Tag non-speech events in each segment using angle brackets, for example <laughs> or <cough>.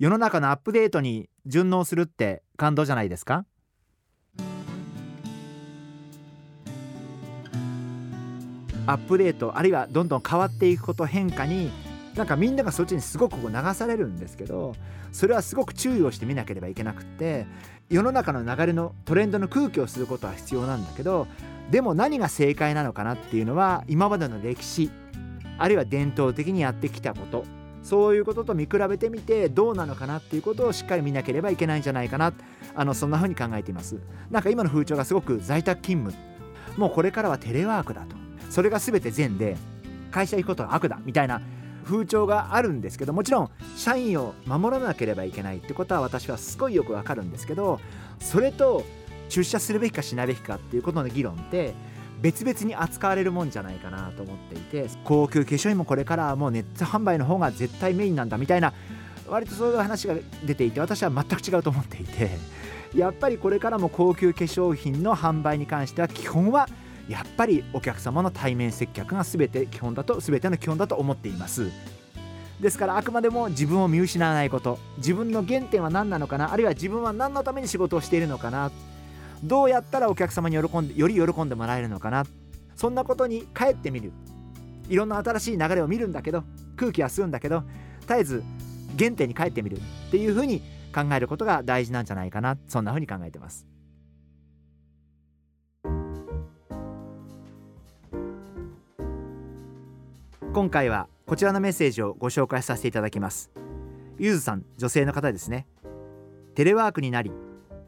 世の中のアップデートに順応するって感動じゃないですか？アップデートあるいはどんどん変わっていくこと変化になんかみんながそっちにすごく流されるんですけどそれはすごく注意をしてみなければいけなくって世の中の流れのトレンドの空気をすることは必要なんだけどでも何が正解なのかなっていうのは今までの歴史あるいは伝統的にやってきたことそういうことと見比べてみてどうなのかなっていうことをしっかり見なければいけないんじゃないかな。あのそんな風に考えています。なんか今の風潮がすごく在宅勤務。もうこれからはテレワークだと。それが全て善で会社行くことが悪だみたいな風潮があるんですけどもちろん社員を守らなければいけないってことは私はすごいよくわかるんですけどそれと出社するべきかしないべきかっていうことの議論って別々に扱われるもんじゃないかなと思っていて高級化粧品もこれからはもうネット販売の方が絶対メインなんだみたいな割とそういう話が出ていて私は全く違うと思っていてやっぱりこれからも高級化粧品の販売に関しては基本はやっぱりお客様の対面接客が全て基本だと全ての基本だと思っています。ですからあくまでも自分を見失わないこと自分の原点は何なのかなあるいは自分は何のために仕事をしているのかなどうやったらお客様に喜んでより喜んでもらえるのかな。そんなことに帰ってみる。いろんな新しい流れを見るんだけど空気は吸うんだけど絶えず原点に帰ってみる。っていうふうに考えることが大事なんじゃないかな。そんなふうに考えてます。今回はこちらのメッセージをご紹介させていただきます。ゆずさん女性の方ですね。テレワークになり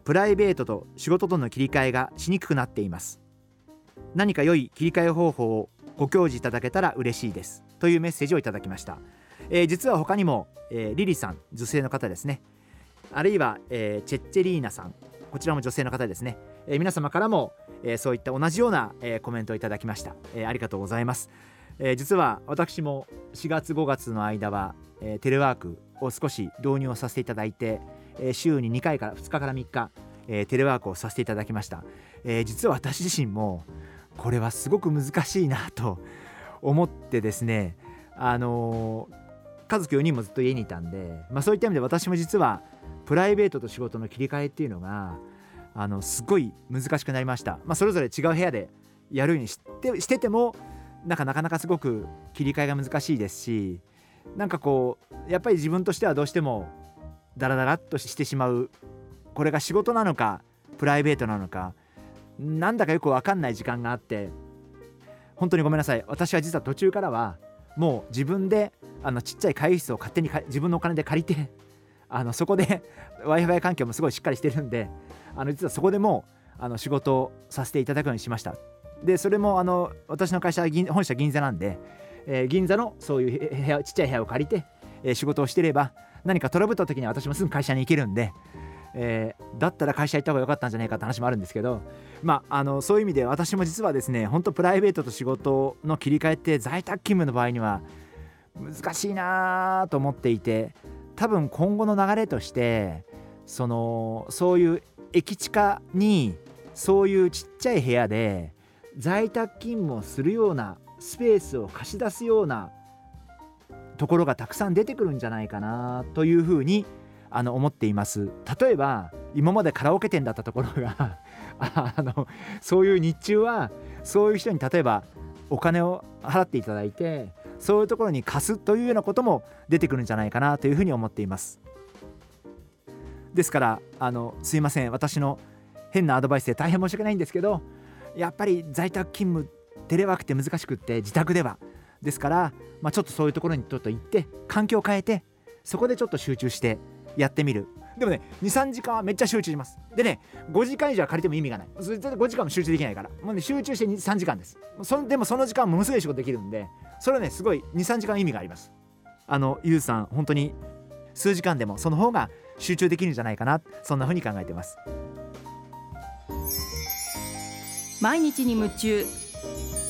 プライベートと仕事との切り替えがしにくくなっています。何か良い切り替え方法をご教示いただけたら嬉しいです。というメッセージをいただきました、えー、実は他にも、えー、リリさん女性の方ですね。あるいは、えー、チェッチェリーナさん。こちらも女性の方ですね、えー、皆様からも、えー、そういった同じような、えー、コメントをいただきました、えー、ありがとうございます。えー、実は私も4月5月の間は、えー、テレワークを少し導入をさせていただいて、えー、週に2回から2日から3日、えテレワークをさせていただきました、え実は私自身もこれはすごく難しいなと思ってですねあの家族4人もずっと家にいたんで、まあ、そういった意味で私も実はプライベートと仕事の切り替えっていうのがあのすごい難しくなりました、まあ、それぞれ違う部屋でやるようにしてしててもなんかなかなかすごく切り替えが難しいですしなんかこうやっぱり自分としてはどうしてもダラダラっとしてしまうこれが仕事なのかプライベートなのかなんだかよく分かんない時間があって本当にごめんなさい。私は実は途中からはもう自分であのちっちゃい会議室を勝手に自分のお金で借りて <laughs> あのそこで w i f i 環境もすごいしっかりしてるんであの実はそこでもうあの仕事をさせていただくようにしました。でそれもあの私の会社銀本社銀座なんで、えー、銀座のそういう部屋ちっちゃい部屋を借りて、えー、仕事をしてれば何かトラブった時には私もすぐ会社に行けるんで、えー、だったら会社行った方が良かったんじゃないかって話もあるんですけど、まあ、あのそういう意味で私も実はですね本当プライベートと仕事の切り替えって在宅勤務の場合には難しいなと思っていて多分今後の流れとしてそのそういう駅地下にそういうちっちゃい部屋で在宅勤務をするようなスペースを貸し出すようなところがたくさん出てくるんじゃないかなというふうにあの思っています。例えば今までカラオケ店だったところが <laughs> あのそういう日中はそういう人に例えばお金を払っていただいてそういうところに貸すというようなことも出てくるんじゃないかなというふうに思っています。ですからあのすいません。私の変なアドバイスで大変申し訳ないんですけどやっぱり在宅勤務テレワークって難しくって自宅では。ですから、まあ、ちょっとそういうところにちょっと行って環境を変えてそこでちょっと集中してやってみる。でもね23時間はめっちゃ集中します。でね5時間以上は借りても意味がない。それ5時間も集中できないから。もうね集中して3時間です。そでもその時間ものすごい仕事できるんでそれはねすごい23時間意味があります。あのゆうさん本当に数時間でもその方が集中できるんじゃないかな。そんな風に考えてます。毎日に夢中。